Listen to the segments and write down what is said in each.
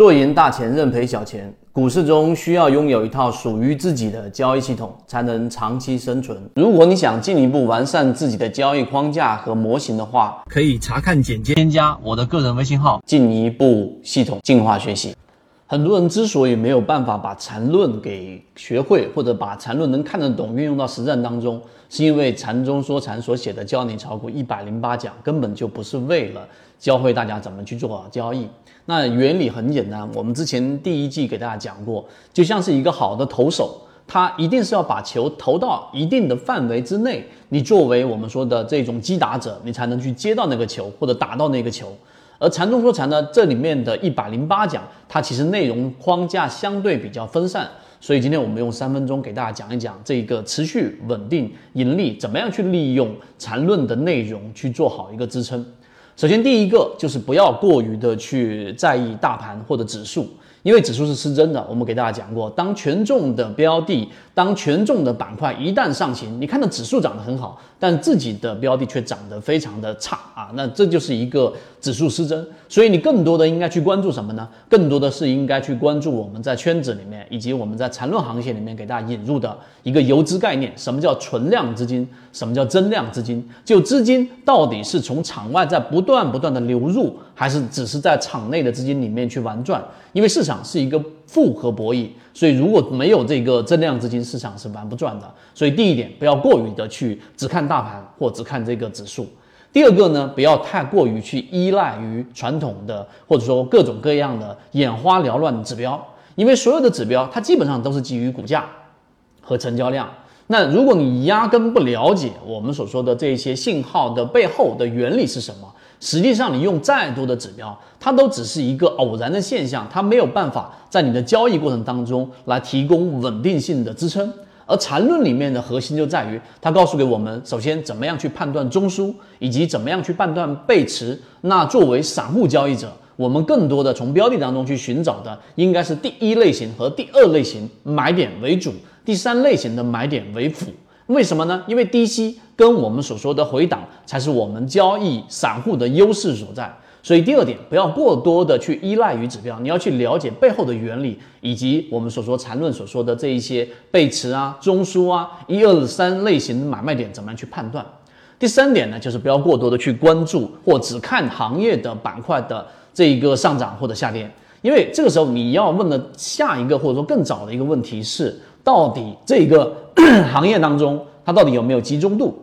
若赢大钱，认赔小钱。股市中需要拥有一套属于自己的交易系统，才能长期生存。如果你想进一步完善自己的交易框架和模型的话，可以查看简介，添加我的个人微信号，进一步系统进化学习。很多人之所以没有办法把禅论给学会，或者把禅论能看得懂运用到实战当中，是因为禅中说禅所写的教你炒股一百零八讲根本就不是为了教会大家怎么去做交易。那原理很简单，我们之前第一季给大家讲过，就像是一个好的投手，他一定是要把球投到一定的范围之内，你作为我们说的这种击打者，你才能去接到那个球或者打到那个球。而禅中说禅呢，这里面的一百零八讲，它其实内容框架相对比较分散，所以今天我们用三分钟给大家讲一讲这个持续稳定盈利，怎么样去利用禅论的内容去做好一个支撑。首先第一个就是不要过于的去在意大盘或者指数。因为指数是失真的，我们给大家讲过，当权重的标的，当权重的板块一旦上行，你看到指数涨得很好，但自己的标的却涨得非常的差啊，那这就是一个指数失真。所以你更多的应该去关注什么呢？更多的是应该去关注我们在圈子里面，以及我们在缠论行业里面给大家引入的一个游资概念。什么叫存量资金？什么叫增量资金？就资金到底是从场外在不断不断的流入，还是只是在场内的资金里面去玩转？因为市场是一个复合博弈，所以如果没有这个增量资金，市场是玩不转的。所以第一点，不要过于的去只看大盘或只看这个指数。第二个呢，不要太过于去依赖于传统的或者说各种各样的眼花缭乱的指标，因为所有的指标它基本上都是基于股价和成交量。那如果你压根不了解我们所说的这些信号的背后的原理是什么？实际上，你用再多的指标，它都只是一个偶然的现象，它没有办法在你的交易过程当中来提供稳定性的支撑。而缠论里面的核心就在于，它告诉给我们，首先怎么样去判断中枢，以及怎么样去判断背驰。那作为散户交易者，我们更多的从标的当中去寻找的，应该是第一类型和第二类型买点为主，第三类型的买点为辅。为什么呢？因为低吸跟我们所说的回档才是我们交易散户的优势所在。所以第二点，不要过多的去依赖于指标，你要去了解背后的原理，以及我们所说缠论所说的这一些背驰啊、中枢啊、一二三类型买卖点怎么样去判断。第三点呢，就是不要过多的去关注或只看行业的板块的这一个上涨或者下跌，因为这个时候你要问的下一个或者说更早的一个问题是，到底这个。行业当中，它到底有没有集中度？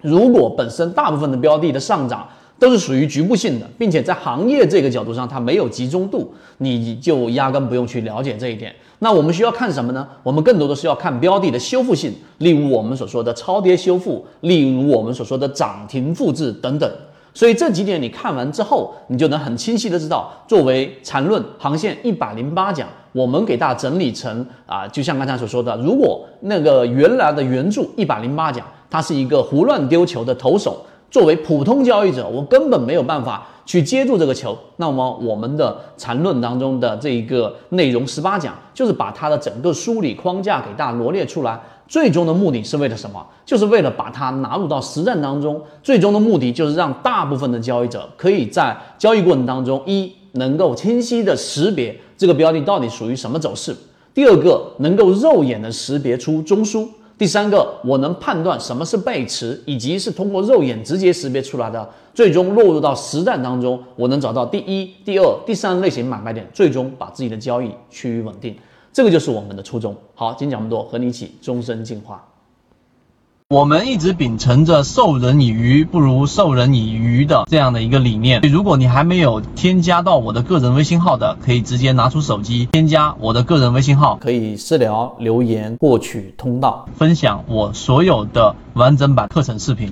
如果本身大部分的标的的上涨都是属于局部性的，并且在行业这个角度上它没有集中度，你就压根不用去了解这一点。那我们需要看什么呢？我们更多的是要看标的的修复性，例如我们所说的超跌修复，例如我们所说的涨停复制等等。所以这几点你看完之后，你就能很清晰的知道，作为缠论航线一百零八讲，我们给大家整理成啊，就像刚才所说的，如果那个原来的原著一百零八讲，它是一个胡乱丢球的投手，作为普通交易者，我根本没有办法去接住这个球。那么我们的缠论当中的这一个内容十八讲，就是把它的整个梳理框架给大家罗列出来。最终的目的是为了什么？就是为了把它纳入到实战当中。最终的目的就是让大部分的交易者可以在交易过程当中，一能够清晰的识别这个标的到底属于什么走势；第二个，能够肉眼的识别出中枢；第三个，我能判断什么是背驰，以及是通过肉眼直接识别出来的。最终落入到实战当中，我能找到第一、第二、第三类型买卖点，最终把自己的交易趋于稳定。这个就是我们的初衷。好，今天讲这么多，和你一起终身进化。我们一直秉承着授人以鱼不如授人以渔的这样的一个理念。如果你还没有添加到我的个人微信号的，可以直接拿出手机添加我的个人微信号，可以私聊留言获取通道，分享我所有的完整版课程视频。